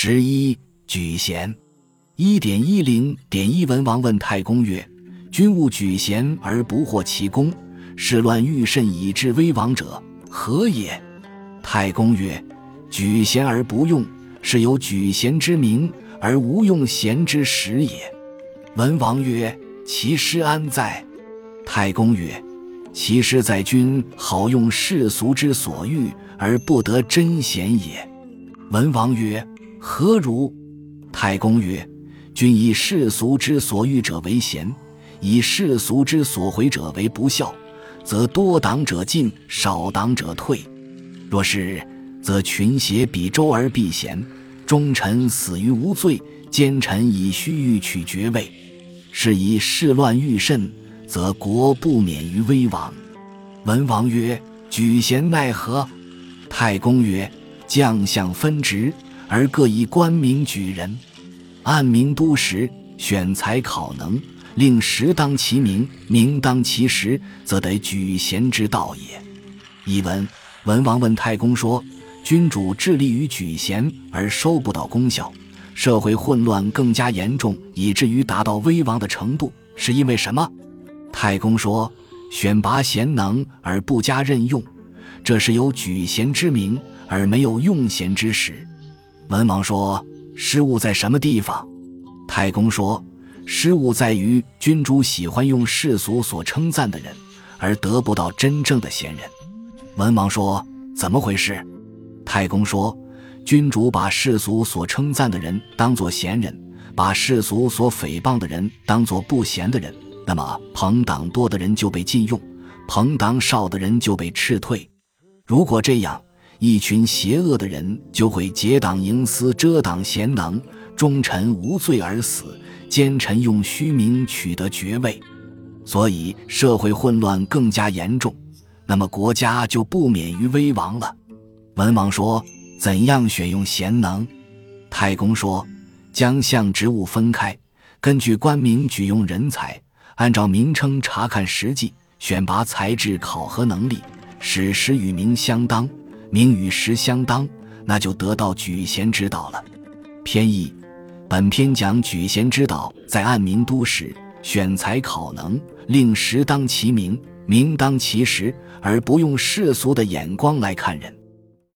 十一举贤，一点一零点一。文王问太公曰：“君务举贤而不获其功，是乱欲甚以致危亡者，何也？”太公曰：“举贤而不用，是有举贤之名而无用贤之实也。”文王曰：“其师安在？”太公曰：“其师在君好用世俗之所欲而不得真贤也。”文王曰：“何如？”太公曰：“君以世俗之所欲者为贤，以世俗之所回者为不孝，则多党者进，少党者退。若是，则群邪比周而避贤，忠臣死于无罪，奸臣以虚欲取爵位，是以事乱欲甚。”则国不免于危亡。文王曰：“举贤奈何？”太公曰：“将相分职，而各以官名举人。按名都时，选才考能，令实当其名，名当其实，则得举贤之道也。”译文：文王问太公说：“君主致力于举贤而收不到功效，社会混乱更加严重，以至于达到危亡的程度，是因为什么？”太公说：“选拔贤能而不加任用，这是有举贤之名而没有用贤之实。”文王说：“失误在什么地方？”太公说：“失误在于君主喜欢用世俗所称赞的人，而得不到真正的贤人。”文王说：“怎么回事？”太公说：“君主把世俗所称赞的人当作贤人，把世俗所诽谤的人当作不贤的人。”那么朋党多的人就被禁用，朋党少的人就被斥退。如果这样，一群邪恶的人就会结党营私，遮挡贤能，忠臣无罪而死，奸臣用虚名取得爵位，所以社会混乱更加严重。那么国家就不免于危亡了。文王说：“怎样选用贤能？”太公说：“将相职务分开，根据官名举用人才。”按照名称查看实际，选拔才智，考核能力，使实与名相当，名与实相当，那就得到举贤之道了。偏义，本篇讲举贤之道，在按名都时，选才考能，令实当其名，名当其实，而不用世俗的眼光来看人。